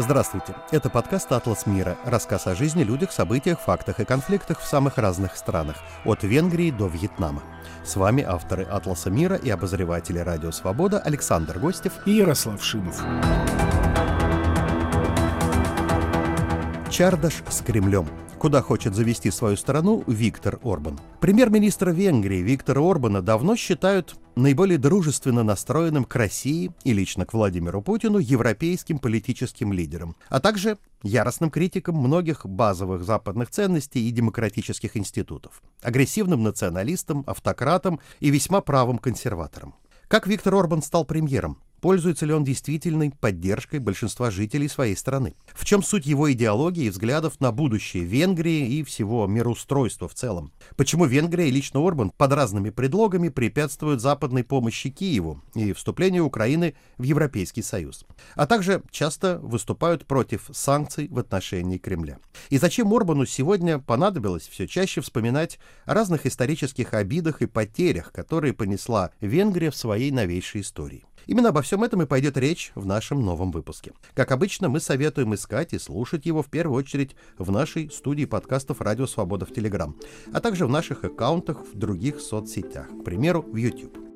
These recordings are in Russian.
Здравствуйте. Это подкаст «Атлас мира». Рассказ о жизни, людях, событиях, фактах и конфликтах в самых разных странах. От Венгрии до Вьетнама. С вами авторы «Атласа мира» и обозреватели «Радио Свобода» Александр Гостев и Ярослав Шимов. Чардаш с Кремлем куда хочет завести свою страну Виктор Орбан. Премьер-министр Венгрии Виктора Орбана давно считают наиболее дружественно настроенным к России и лично к Владимиру Путину европейским политическим лидером, а также яростным критиком многих базовых западных ценностей и демократических институтов, агрессивным националистом, автократом и весьма правым консерватором. Как Виктор Орбан стал премьером? Пользуется ли он действительной поддержкой большинства жителей своей страны? В чем суть его идеологии и взглядов на будущее Венгрии и всего мироустройства в целом? Почему Венгрия и лично Орбан под разными предлогами препятствуют западной помощи Киеву и вступлению Украины в Европейский Союз? А также часто выступают против санкций в отношении Кремля. И зачем Орбану сегодня понадобилось все чаще вспоминать о разных исторических обидах и потерях, которые понесла Венгрия в своей новейшей истории? Именно обо всем этом и пойдет речь в нашем новом выпуске. Как обычно, мы советуем искать и слушать его в первую очередь в нашей студии подкастов «Радио Свобода» в Телеграм, а также в наших аккаунтах в других соцсетях, к примеру, в YouTube.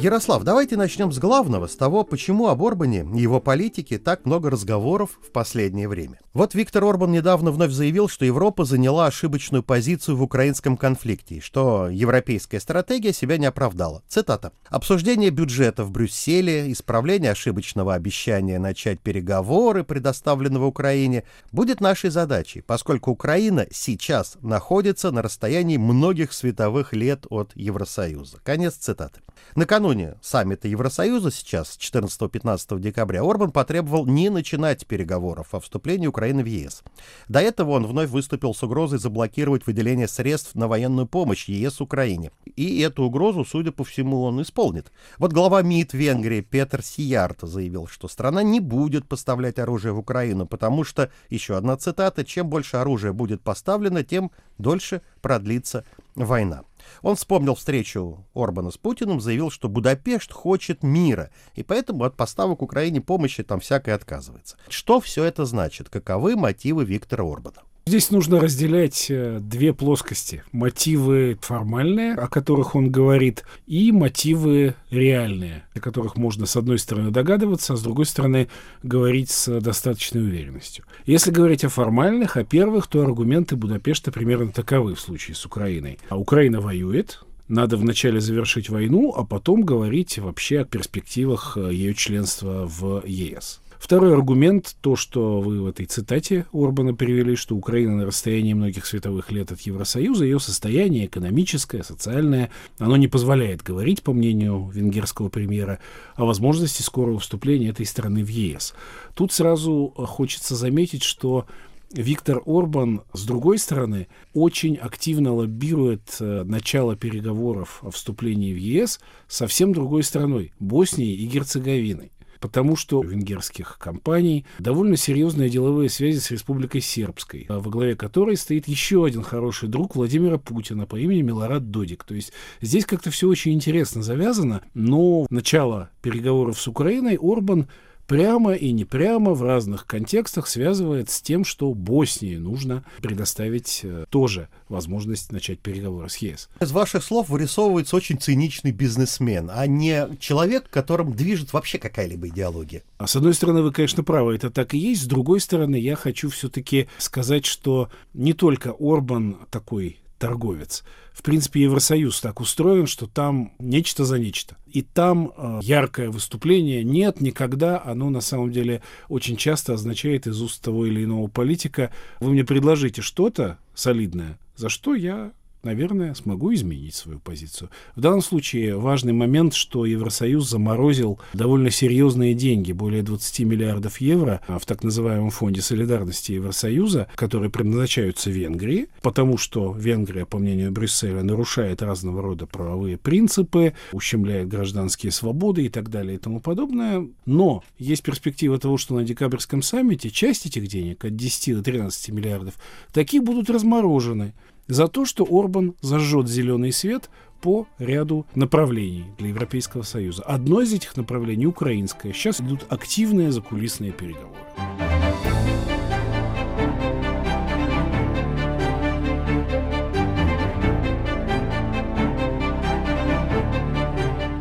Ярослав, давайте начнем с главного, с того, почему об Орбане и его политике так много разговоров в последнее время. Вот Виктор Орбан недавно вновь заявил, что Европа заняла ошибочную позицию в украинском конфликте, что европейская стратегия себя не оправдала. Цитата. «Обсуждение бюджета в Брюсселе, исправление ошибочного обещания начать переговоры, предоставленного Украине, будет нашей задачей, поскольку Украина сейчас находится на расстоянии многих световых лет от Евросоюза». Конец цитаты. Накануне саммита Евросоюза сейчас, 14-15 декабря, Орбан потребовал не начинать переговоров о вступлении Украины в ЕС. До этого он вновь выступил с угрозой заблокировать выделение средств на военную помощь ЕС Украине. И эту угрозу, судя по всему, он исполнит. Вот глава МИД Венгрии Петр Сиярт заявил, что страна не будет поставлять оружие в Украину, потому что, еще одна цитата, чем больше оружия будет поставлено, тем дольше продлится война. Он вспомнил встречу Орбана с Путиным, заявил, что Будапешт хочет мира, и поэтому от поставок Украине помощи там всякое отказывается. Что все это значит? Каковы мотивы Виктора Орбана? Здесь нужно разделять э, две плоскости. Мотивы формальные, о которых он говорит, и мотивы реальные, о которых можно с одной стороны догадываться, а с другой стороны говорить с достаточной уверенностью. Если говорить о формальных, о первых, то аргументы Будапешта примерно таковы в случае с Украиной. А Украина воюет, надо вначале завершить войну, а потом говорить вообще о перспективах э, ее членства в ЕС. Второй аргумент, то, что вы в этой цитате Орбана привели, что Украина на расстоянии многих световых лет от Евросоюза, ее состояние экономическое, социальное, оно не позволяет говорить, по мнению венгерского премьера, о возможности скорого вступления этой страны в ЕС. Тут сразу хочется заметить, что Виктор Орбан, с другой стороны, очень активно лоббирует э, начало переговоров о вступлении в ЕС совсем другой страной, Боснией и Герцеговиной потому что у венгерских компаний довольно серьезные деловые связи с Республикой Сербской, во главе которой стоит еще один хороший друг Владимира Путина по имени Милорад Додик. То есть здесь как-то все очень интересно завязано, но начало переговоров с Украиной Орбан прямо и не прямо в разных контекстах связывает с тем, что Боснии нужно предоставить э, тоже возможность начать переговоры с ЕС. Из ваших слов вырисовывается очень циничный бизнесмен, а не человек, которым движет вообще какая-либо идеология. А с одной стороны, вы, конечно, правы, это так и есть. С другой стороны, я хочу все-таки сказать, что не только Орбан такой торговец. В принципе, Евросоюз так устроен, что там нечто за нечто. И там э, яркое выступление нет никогда. Оно на самом деле очень часто означает из уст того или иного политика, вы мне предложите что-то солидное, за что я наверное, смогу изменить свою позицию. В данном случае важный момент, что Евросоюз заморозил довольно серьезные деньги, более 20 миллиардов евро в так называемом фонде солидарности Евросоюза, которые предназначаются Венгрии, потому что Венгрия, по мнению Брюсселя, нарушает разного рода правовые принципы, ущемляет гражданские свободы и так далее и тому подобное. Но есть перспектива того, что на декабрьском саммите часть этих денег от 10 до 13 миллиардов такие будут разморожены за то, что Орбан зажжет зеленый свет по ряду направлений для Европейского Союза. Одно из этих направлений украинское. Сейчас идут активные закулисные переговоры.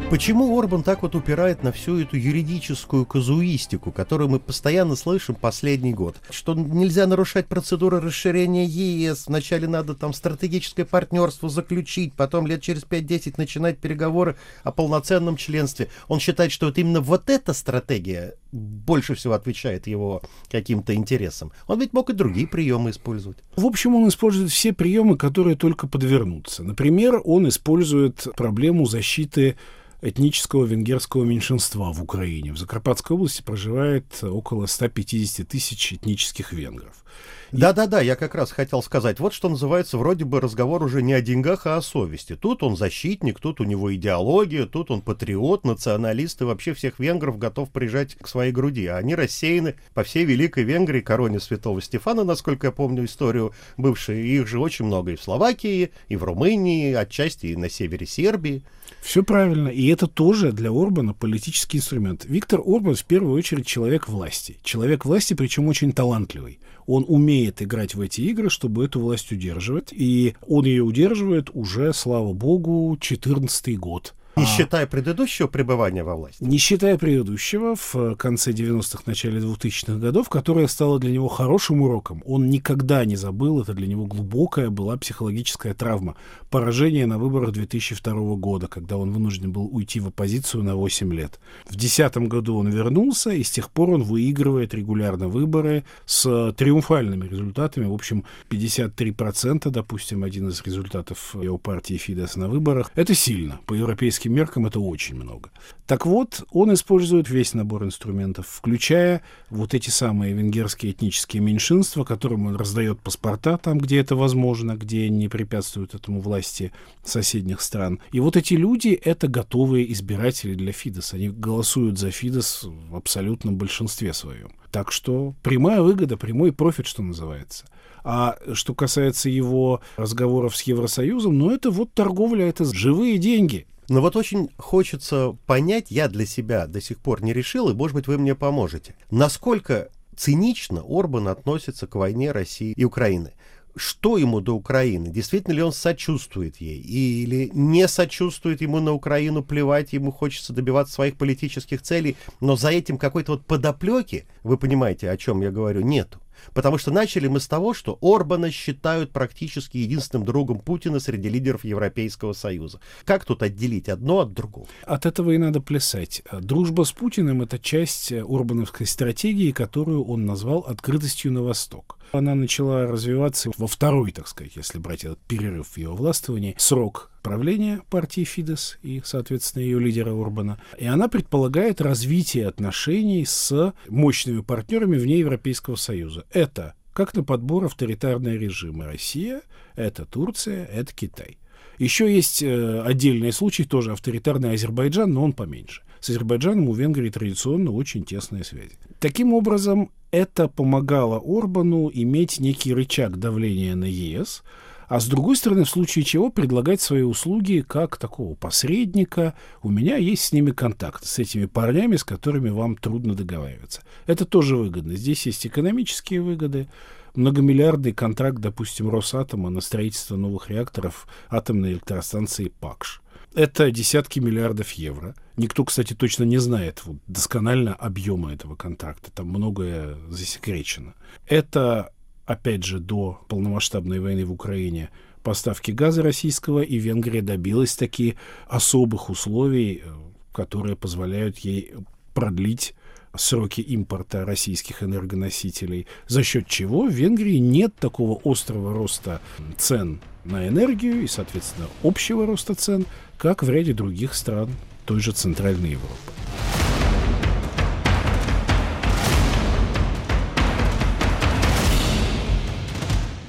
Почему Орбан так вот упирает на всю эту юридическую казуистику, которую мы постоянно слышим последний год? Что нельзя нарушать процедуры расширения ЕС, вначале надо там стратегическое партнерство заключить, потом лет через 5-10 начинать переговоры о полноценном членстве. Он считает, что вот именно вот эта стратегия больше всего отвечает его каким-то интересам. Он ведь мог и другие приемы использовать. В общем, он использует все приемы, которые только подвернутся. Например, он использует проблему защиты этнического венгерского меньшинства в Украине. В Закарпатской области проживает около 150 тысяч этнических венгров. Да-да-да, я как раз хотел сказать, вот что называется, вроде бы разговор уже не о деньгах, а о совести. Тут он защитник, тут у него идеология, тут он патриот, националист и вообще всех венгров готов прижать к своей груди. А они рассеяны по всей Великой Венгрии, короне святого Стефана, насколько я помню историю бывшей. Их же очень много и в Словакии, и в Румынии, отчасти и на севере Сербии. Все правильно. И это тоже для Орбана политический инструмент. Виктор Орбан в первую очередь человек власти. Человек власти, причем очень талантливый. Он умеет играть в эти игры, чтобы эту власть удерживать. И он ее удерживает уже, слава богу, 14 год. Не а. считая предыдущего пребывания во власти? Не считая предыдущего в конце 90-х, начале 2000-х годов, которое стало для него хорошим уроком. Он никогда не забыл, это для него глубокая была психологическая травма. Поражение на выборах 2002 года, когда он вынужден был уйти в оппозицию на 8 лет. В 2010 году он вернулся, и с тех пор он выигрывает регулярно выборы с триумфальными результатами. В общем, 53%, допустим, один из результатов его партии Фидес на выборах. Это сильно. По европейским европейским меркам это очень много. Так вот, он использует весь набор инструментов, включая вот эти самые венгерские этнические меньшинства, которым он раздает паспорта там, где это возможно, где не препятствуют этому власти соседних стран. И вот эти люди — это готовые избиратели для Фидес. Они голосуют за Фидес в абсолютном большинстве своем. Так что прямая выгода, прямой профит, что называется. А что касается его разговоров с Евросоюзом, ну это вот торговля, это живые деньги. Но вот очень хочется понять, я для себя до сих пор не решил, и, может быть, вы мне поможете. Насколько цинично Орбан относится к войне России и Украины? Что ему до Украины? Действительно ли он сочувствует ей? Или не сочувствует ему на Украину, плевать, ему хочется добиваться своих политических целей, но за этим какой-то вот подоплеки, вы понимаете, о чем я говорю, нету. Потому что начали мы с того, что Орбана считают практически единственным другом Путина среди лидеров Европейского Союза. Как тут отделить одно от другого? От этого и надо плясать. Дружба с Путиным — это часть Орбановской стратегии, которую он назвал «открытостью на восток». Она начала развиваться во второй, так сказать, если брать этот перерыв в ее властвовании, срок правления партии Фидес и, соответственно, ее лидера Орбана. И она предполагает развитие отношений с мощными партнерами вне Европейского Союза. Это как на подбор авторитарные режимы. Россия, это Турция, это Китай. Еще есть э, отдельные случаи, тоже авторитарный Азербайджан, но он поменьше. С Азербайджаном у Венгрии традиционно очень тесные связи. Таким образом, это помогало Орбану иметь некий рычаг давления на ЕС, а с другой стороны, в случае чего предлагать свои услуги как такого посредника. У меня есть с ними контакт, с этими парнями, с которыми вам трудно договариваться. Это тоже выгодно. Здесь есть экономические выгоды, многомиллиардный контракт, допустим, Росатома на строительство новых реакторов атомной электростанции ПАКШ. Это десятки миллиардов евро. Никто, кстати, точно не знает вот, досконально объема этого контракта. Там многое засекречено. Это опять же, до полномасштабной войны в Украине поставки газа российского, и Венгрия добилась таки особых условий, э, которые позволяют ей продлить сроки импорта российских энергоносителей, за счет чего в Венгрии нет такого острого роста цен на энергию и, соответственно, общего роста цен, как в ряде других стран той же Центральной Европы.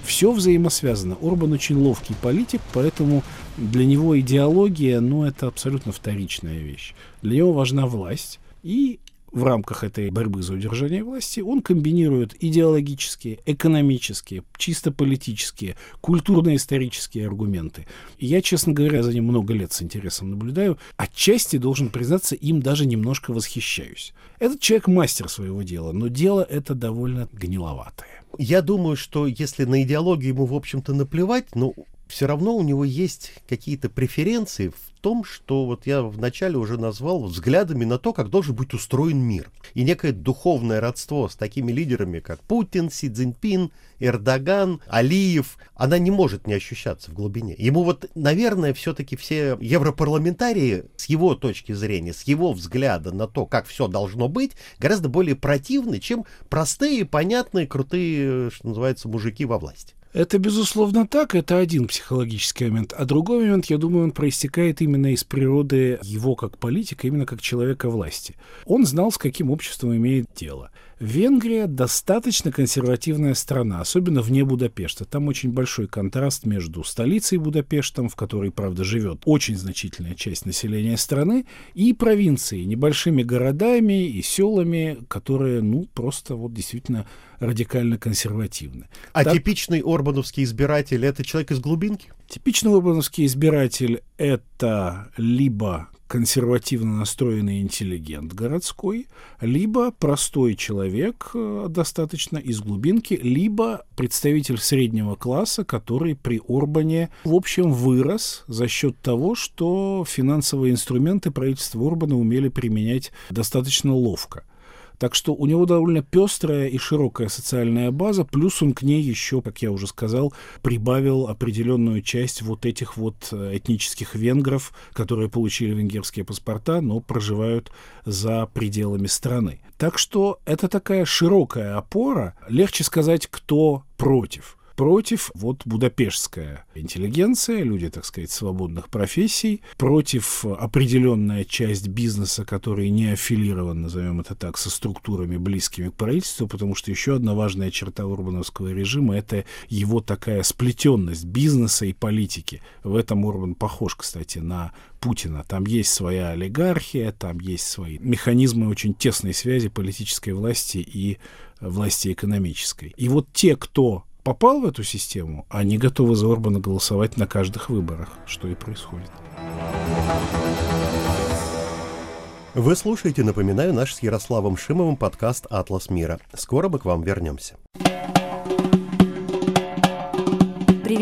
все взаимосвязано. Орбан очень ловкий политик, поэтому для него идеология, ну, это абсолютно вторичная вещь. Для него важна власть. И в рамках этой борьбы за удержание власти он комбинирует идеологические, экономические, чисто политические, культурно-исторические аргументы. И я, честно говоря, за ним много лет с интересом наблюдаю. Отчасти, должен признаться, им даже немножко восхищаюсь. Этот человек мастер своего дела, но дело это довольно гниловатое. Я думаю, что если на идеологию ему, в общем-то, наплевать, но все равно у него есть какие-то преференции в том, что вот я вначале уже назвал взглядами на то, как должен быть устроен мир. И некое духовное родство с такими лидерами, как Путин, Си Цзиньпин, Эрдоган, Алиев, она не может не ощущаться в глубине. Ему вот, наверное, все-таки все европарламентарии с его точки зрения, с его взгляда на то, как все должно быть, гораздо более противны, чем простые, понятные, крутые, что называется, мужики во власти. Это, безусловно, так, это один психологический момент. А другой момент, я думаю, он проистекает именно из природы его как политика, именно как человека власти. Он знал, с каким обществом имеет дело. Венгрия достаточно консервативная страна, особенно вне Будапешта. Там очень большой контраст между столицей Будапештом, в которой, правда, живет очень значительная часть населения страны, и провинцией, небольшими городами и селами, которые, ну, просто вот действительно радикально консервативны. А так, типичный орбановский избиратель — это человек из глубинки? Типичный орбановский избиратель — это либо консервативно настроенный интеллигент городской, либо простой человек э, достаточно из глубинки, либо представитель среднего класса, который при Орбане, в общем, вырос за счет того, что финансовые инструменты правительства Орбана умели применять достаточно ловко. Так что у него довольно пестрая и широкая социальная база, плюс он к ней еще, как я уже сказал, прибавил определенную часть вот этих вот э, этнических венгров, которые получили венгерские паспорта, но проживают за пределами страны. Так что это такая широкая опора. Легче сказать, кто против против вот будапештская интеллигенция, люди, так сказать, свободных профессий, против определенная часть бизнеса, который не аффилирован, назовем это так, со структурами, близкими к правительству, потому что еще одна важная черта урбановского режима — это его такая сплетенность бизнеса и политики. В этом Урбан похож, кстати, на Путина. Там есть своя олигархия, там есть свои механизмы очень тесной связи политической власти и власти экономической. И вот те, кто попал в эту систему, они готовы за Орбана голосовать на каждых выборах, что и происходит. Вы слушаете, напоминаю, наш с Ярославом Шимовым подкаст «Атлас мира». Скоро мы к вам вернемся.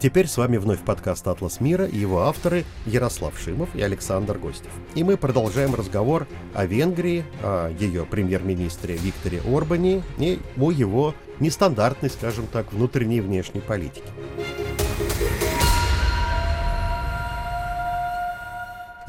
Теперь с вами вновь подкаст «Атлас мира» и его авторы Ярослав Шимов и Александр Гостев. И мы продолжаем разговор о Венгрии, о ее премьер-министре Викторе Орбане и о его нестандартной, скажем так, внутренней и внешней политике.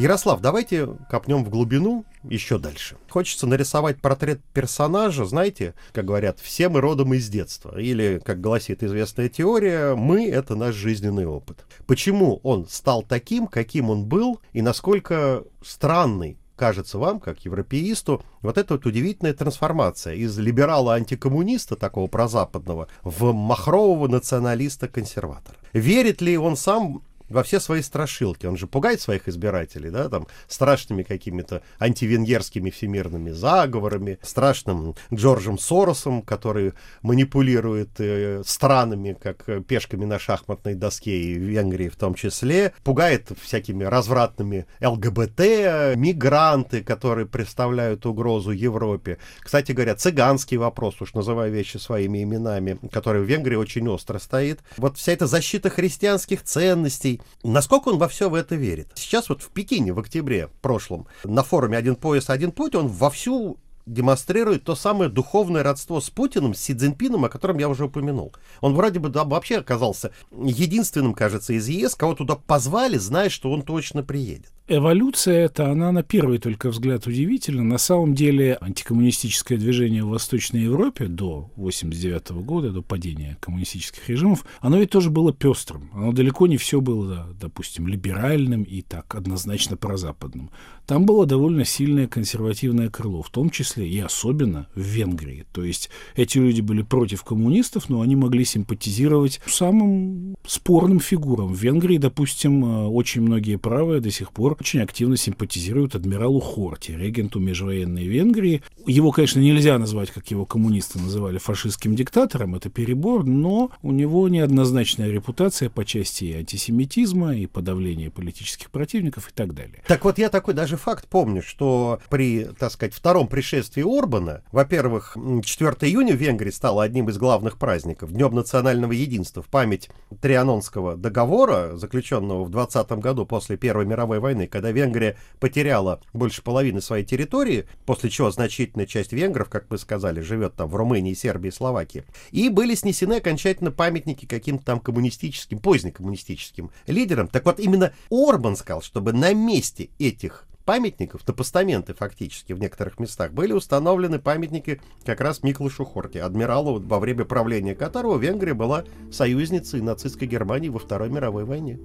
Ярослав, давайте копнем в глубину еще дальше. Хочется нарисовать портрет персонажа, знаете, как говорят, все мы родом из детства. Или, как гласит известная теория, мы — это наш жизненный опыт. Почему он стал таким, каким он был, и насколько странный кажется вам, как европеисту, вот эта вот удивительная трансформация из либерала-антикоммуниста, такого прозападного, в махрового националиста-консерватора. Верит ли он сам во все свои страшилки. Он же пугает своих избирателей, да, там, страшными какими-то антивенгерскими всемирными заговорами, страшным Джорджем Соросом, который манипулирует э, странами, как э, пешками на шахматной доске, и Венгрии в том числе, пугает всякими развратными ЛГБТ, мигранты, которые представляют угрозу Европе. Кстати говоря, цыганский вопрос, уж называя вещи своими именами, который в Венгрии очень остро стоит. Вот вся эта защита христианских ценностей, Насколько он во все в это верит? Сейчас вот в Пекине в октябре прошлом на форуме «Один пояс, один путь» он вовсю демонстрирует то самое духовное родство с Путиным, с Си Цзиньпином, о котором я уже упомянул. Он вроде бы да, вообще оказался единственным, кажется, из ЕС, кого туда позвали, зная, что он точно приедет. Эволюция эта, она на первый только взгляд удивительна. На самом деле антикоммунистическое движение в Восточной Европе до 89 года, до падения коммунистических режимов, оно ведь тоже было пестрым. Оно далеко не все было, допустим, либеральным и так однозначно прозападным. Там было довольно сильное консервативное крыло, в том числе и особенно в Венгрии. То есть эти люди были против коммунистов, но они могли симпатизировать самым спорным фигурам. В Венгрии, допустим, э, очень многие правые до сих пор очень активно симпатизирует адмиралу Хорти, регенту межвоенной Венгрии. Его, конечно, нельзя назвать, как его коммунисты называли, фашистским диктатором, это перебор, но у него неоднозначная репутация по части и антисемитизма, и подавления политических противников и так далее. Так вот, я такой даже факт помню, что при, так сказать, втором пришествии Орбана, во-первых, 4 июня в Венгрии стало одним из главных праздников, Днем национального единства, в память Трианонского договора, заключенного в 20 году после Первой мировой войны, когда Венгрия потеряла больше половины своей территории, после чего значительная часть венгров, как мы сказали, живет там в Румынии, Сербии, Словакии, и были снесены окончательно памятники каким-то там коммунистическим, позднекоммунистическим лидерам. Так вот, именно Орбан сказал, чтобы на месте этих памятников, на постаменты фактически в некоторых местах, были установлены памятники как раз Миклышу Хорти, адмиралу, во время правления которого Венгрия была союзницей нацистской Германии во Второй мировой войне.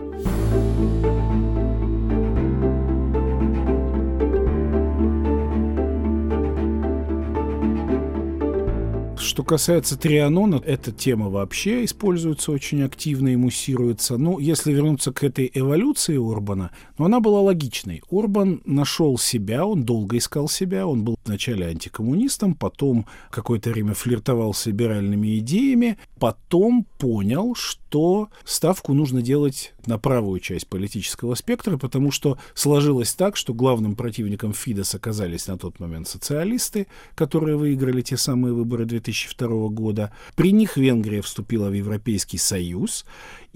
Касается Трианона, эта тема вообще используется очень активно и муссируется. Ну, если вернуться к этой эволюции Урбана, ну, она была логичной. Урбан нашел себя, он долго искал себя, он был вначале антикоммунистом, потом какое-то время флиртовал с либеральными идеями, потом понял, что ставку нужно делать на правую часть политического спектра, потому что сложилось так, что главным противником Фидес оказались на тот момент социалисты, которые выиграли те самые выборы 2002 года. При них Венгрия вступила в Европейский Союз,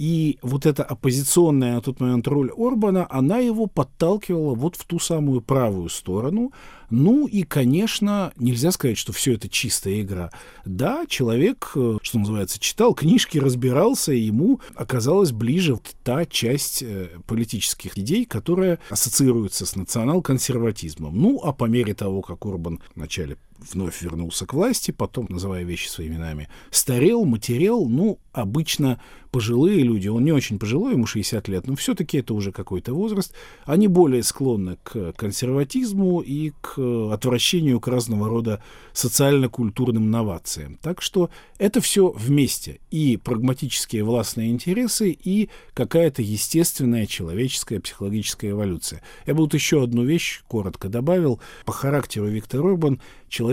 и вот эта оппозиционная на тот момент роль Орбана, она его подталкивала вот в ту самую правую сторону. Ну и, конечно, нельзя сказать, что все это чистая игра. Да, человек, э, что называется, читал книжки, разбирался, и ему оказалась ближе та часть э, политических идей, которая ассоциируется с национал-консерватизмом. Ну, а по мере того, как Орбан вначале вновь вернулся к власти, потом, называя вещи своими именами, старел, матерел, ну, обычно пожилые люди, он не очень пожилой, ему 60 лет, но все-таки это уже какой-то возраст, они более склонны к консерватизму и к отвращению к разного рода социально-культурным новациям. Так что это все вместе. И прагматические властные интересы, и какая-то естественная человеческая психологическая эволюция. Я бы вот еще одну вещь коротко добавил. По характеру Виктор Орбан человек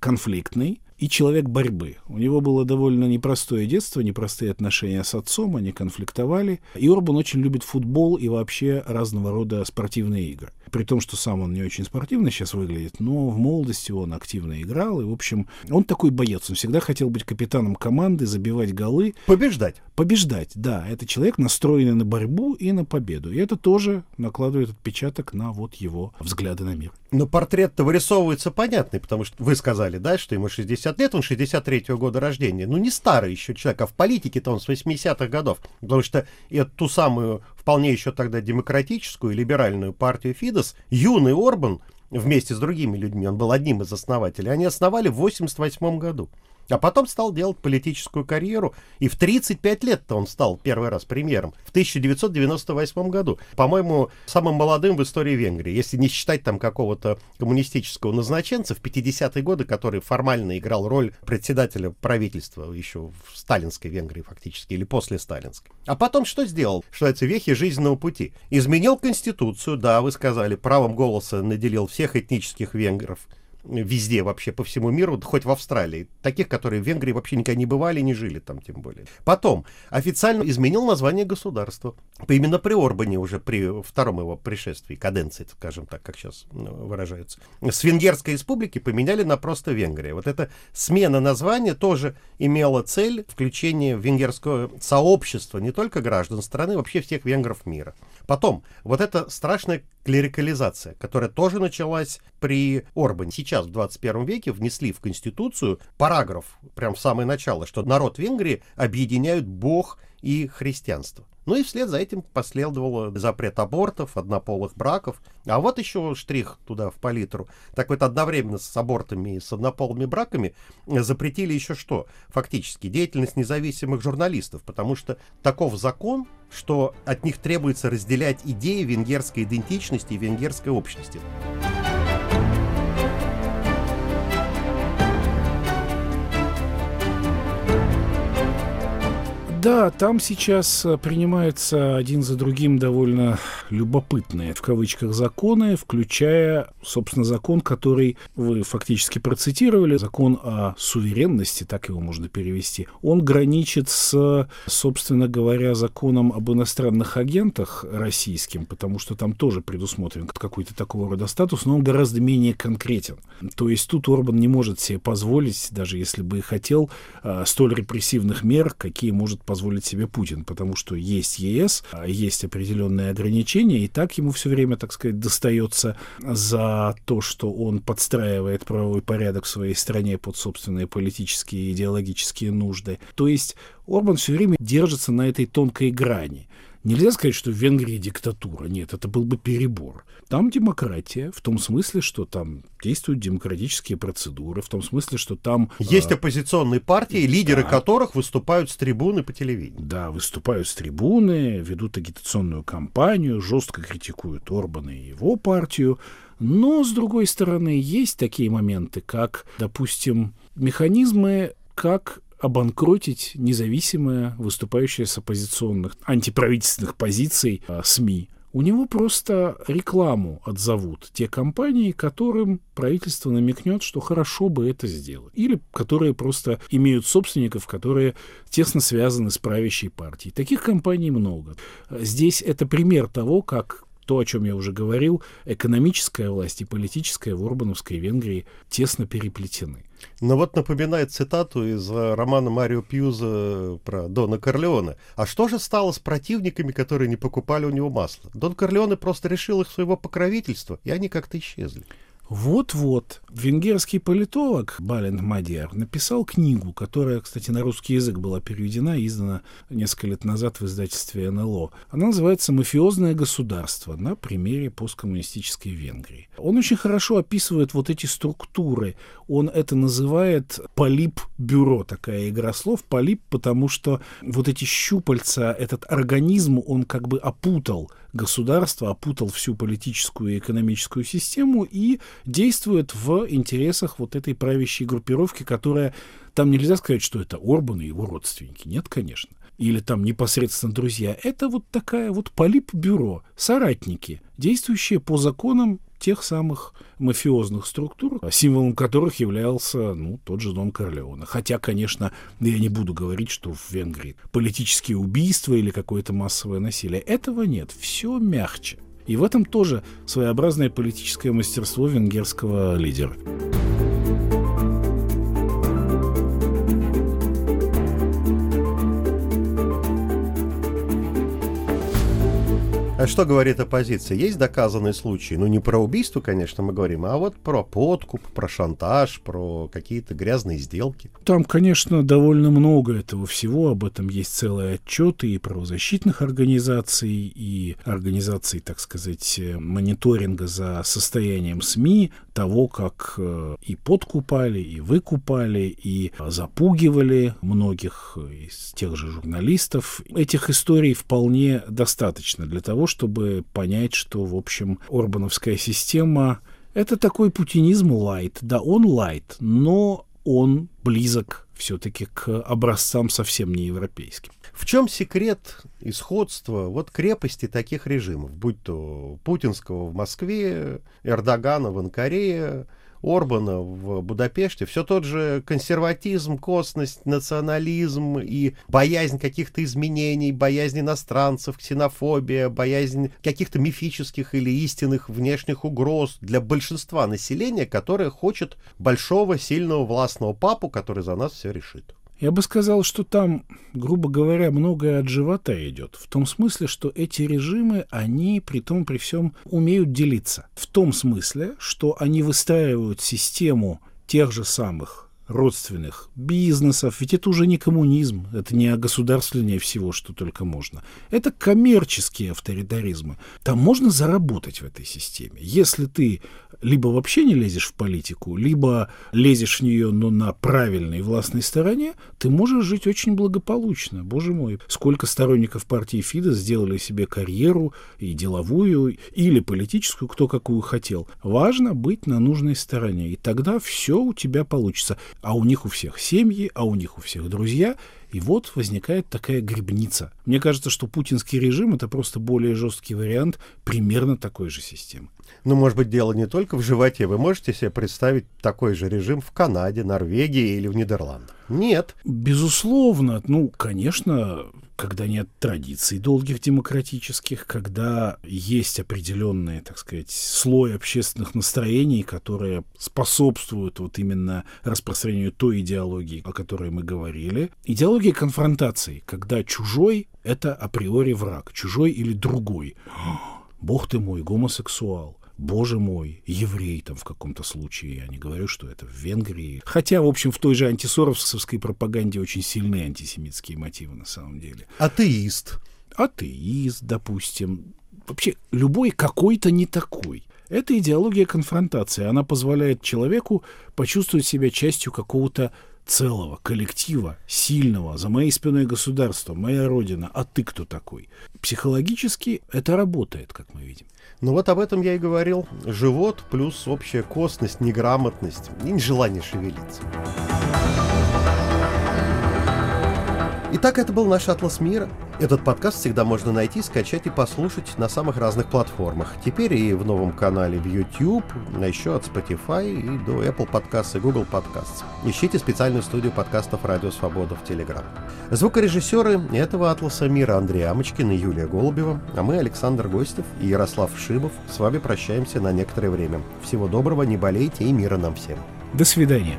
конфликтный, и человек борьбы. У него было довольно непростое детство, непростые отношения с отцом, они конфликтовали. И Орбан очень любит футбол и вообще разного рода спортивные игры. При том, что сам он не очень спортивно сейчас выглядит, но в молодости он активно играл. И, в общем, он такой боец. Он всегда хотел быть капитаном команды, забивать голы. Побеждать. Побеждать, да. Это человек, настроенный на борьбу и на победу. И это тоже накладывает отпечаток на вот его взгляды на мир. Но портрет-то вырисовывается понятный, потому что вы сказали, да, что ему 60 лет, он 63-го года рождения. Ну, не старый еще человек, а в политике-то он с 80-х годов. Потому что эту ту самую вполне еще тогда демократическую и либеральную партию Фидес, юный Орбан вместе с другими людьми, он был одним из основателей, они основали в 88 году. А потом стал делать политическую карьеру, и в 35 лет-то он стал первый раз премьером, в 1998 году. По-моему, самым молодым в истории Венгрии, если не считать там какого-то коммунистического назначенца в 50-е годы, который формально играл роль председателя правительства еще в сталинской Венгрии фактически, или после сталинской. А потом что сделал? Что это вехи жизненного пути. Изменил конституцию, да, вы сказали, правом голоса наделил всех этнических венгров везде вообще по всему миру, хоть в Австралии. Таких, которые в Венгрии вообще никогда не бывали, не жили там тем более. Потом официально изменил название государства. Именно при Орбане уже при втором его пришествии, каденции, скажем так, как сейчас выражаются. С Венгерской республики поменяли на просто Венгрия. Вот эта смена названия тоже имела цель включения в венгерское сообщество не только граждан страны, вообще всех венгров мира. Потом, вот эта страшная клерикализация, которая тоже началась при Орбане. Сейчас, в 21 веке, внесли в Конституцию параграф, прям в самое начало, что народ Венгрии объединяют Бог и христианство. Ну и вслед за этим последовал запрет абортов, однополых браков. А вот еще штрих туда, в палитру. Так вот, одновременно с абортами и с однополыми браками запретили еще что? Фактически, деятельность независимых журналистов, потому что таков закон, что от них требуется разделять идеи венгерской идентичности и венгерской общности. Да, там сейчас э, принимаются один за другим довольно любопытные, в кавычках, законы, включая, собственно, закон, который вы фактически процитировали, закон о суверенности, так его можно перевести. Он граничит с, собственно говоря, законом об иностранных агентах российским, потому что там тоже предусмотрен какой-то такого рода статус, но он гораздо менее конкретен. То есть тут Орбан не может себе позволить, даже если бы и хотел, э, столь репрессивных мер, какие может позволить позволить себе Путин, потому что есть ЕС, а есть определенные ограничения, и так ему все время, так сказать, достается за то, что он подстраивает правовой порядок в своей стране под собственные политические и идеологические нужды. То есть Орбан все время держится на этой тонкой грани. Нельзя сказать, что в Венгрии диктатура. Нет, это был бы перебор. Там демократия, в том смысле, что там действуют демократические процедуры, в том смысле, что там... Есть э, оппозиционные партии, лидеры да. которых выступают с трибуны по телевидению. Да, выступают с трибуны, ведут агитационную кампанию, жестко критикуют Орбана и его партию. Но, с другой стороны, есть такие моменты, как, допустим, механизмы, как обанкротить независимые, выступающие с оппозиционных, антиправительственных позиций а, СМИ. У него просто рекламу отзовут те компании, которым правительство намекнет, что хорошо бы это сделать. Или которые просто имеют собственников, которые тесно связаны с правящей партией. Таких компаний много. Здесь это пример того, как то, о чем я уже говорил, экономическая власть и политическая в Орбановской Венгрии тесно переплетены. Ну вот напоминает цитату из э, романа Марио Пьюза про Дона Корлеона. А что же стало с противниками, которые не покупали у него масло? Дон Корлеоне просто решил их своего покровительства, и они как-то исчезли. Вот-вот. Венгерский политолог Балент Мадьяр написал книгу, которая, кстати, на русский язык была переведена и издана несколько лет назад в издательстве НЛО. Она называется «Мафиозное государство» на примере посткоммунистической Венгрии. Он очень хорошо описывает вот эти структуры. Он это называет полип-бюро, такая игра слов. Полип, потому что вот эти щупальца, этот организм, он как бы опутал государство, опутал всю политическую и экономическую систему и действует в интересах вот этой правящей группировки, которая... Там нельзя сказать, что это Орбан и его родственники. Нет, конечно. Или там непосредственно друзья. Это вот такая вот полип-бюро, соратники, действующие по законам тех самых мафиозных структур, символом которых являлся ну, тот же Дон Корлеоне. Хотя, конечно, я не буду говорить, что в Венгрии политические убийства или какое-то массовое насилие. Этого нет. Все мягче. И в этом тоже своеобразное политическое мастерство венгерского лидера. А что говорит оппозиция? Есть доказанные случаи? Ну, не про убийство, конечно, мы говорим, а вот про подкуп, про шантаж, про какие-то грязные сделки. Там, конечно, довольно много этого всего. Об этом есть целые отчеты и правозащитных организаций, и организаций, так сказать, мониторинга за состоянием СМИ, того, как э, и подкупали, и выкупали, и запугивали многих из тех же журналистов. Этих историй вполне достаточно для того, чтобы понять, что, в общем, Орбановская система — это такой путинизм лайт. Да, он лайт, но он близок все-таки к образцам совсем не европейским. В чем секрет исходства вот крепости таких режимов, будь то путинского в Москве, Эрдогана в Анкаре, Орбана в Будапеште, все тот же консерватизм, косность, национализм и боязнь каких-то изменений, боязнь иностранцев, ксенофобия, боязнь каких-то мифических или истинных внешних угроз для большинства населения, которое хочет большого, сильного, властного папу, который за нас все решит. Я бы сказал, что там, грубо говоря, многое от живота идет. В том смысле, что эти режимы, они при том, при всем умеют делиться. В том смысле, что они выстраивают систему тех же самых родственных бизнесов. Ведь это уже не коммунизм, это не огосударствление всего, что только можно. Это коммерческие авторитаризмы. Там можно заработать в этой системе. Если ты либо вообще не лезешь в политику, либо лезешь в нее, но на правильной властной стороне, ты можешь жить очень благополучно. Боже мой, сколько сторонников партии Фидес сделали себе карьеру и деловую, или политическую, кто какую хотел. Важно быть на нужной стороне, и тогда все у тебя получится. А у них у всех семьи, а у них у всех друзья, и вот возникает такая грибница. Мне кажется, что путинский режим это просто более жесткий вариант примерно такой же системы. Ну, может быть, дело не только в животе. Вы можете себе представить такой же режим в Канаде, Норвегии или в Нидерландах? Нет. Безусловно. Ну, конечно, когда нет традиций долгих демократических, когда есть определенный, так сказать, слой общественных настроений, которые способствуют вот именно распространению той идеологии, о которой мы говорили. Идеология конфронтации, когда чужой — это априори враг, чужой или другой. Бог ты мой, гомосексуал боже мой, еврей там в каком-то случае, я не говорю, что это в Венгрии. Хотя, в общем, в той же антисоровской пропаганде очень сильные антисемитские мотивы на самом деле. Атеист. Атеист, допустим. Вообще, любой какой-то не такой. Это идеология конфронтации. Она позволяет человеку почувствовать себя частью какого-то целого, коллектива, сильного, за моей спиной государство, моя родина, а ты кто такой? Психологически это работает, как мы видим. Ну вот об этом я и говорил. Живот плюс общая косность, неграмотность и нежелание шевелиться. Итак, это был наш «Атлас мира». Этот подкаст всегда можно найти, скачать и послушать на самых разных платформах. Теперь и в новом канале в YouTube, а еще от Spotify и до Apple Podcasts и Google Podcasts. Ищите специальную студию подкастов «Радио Свобода» в Telegram. Звукорежиссеры этого «Атласа мира» Андрей Амочкин и Юлия Голубева, а мы, Александр Гостев и Ярослав Шибов, с вами прощаемся на некоторое время. Всего доброго, не болейте и мира нам всем. До свидания.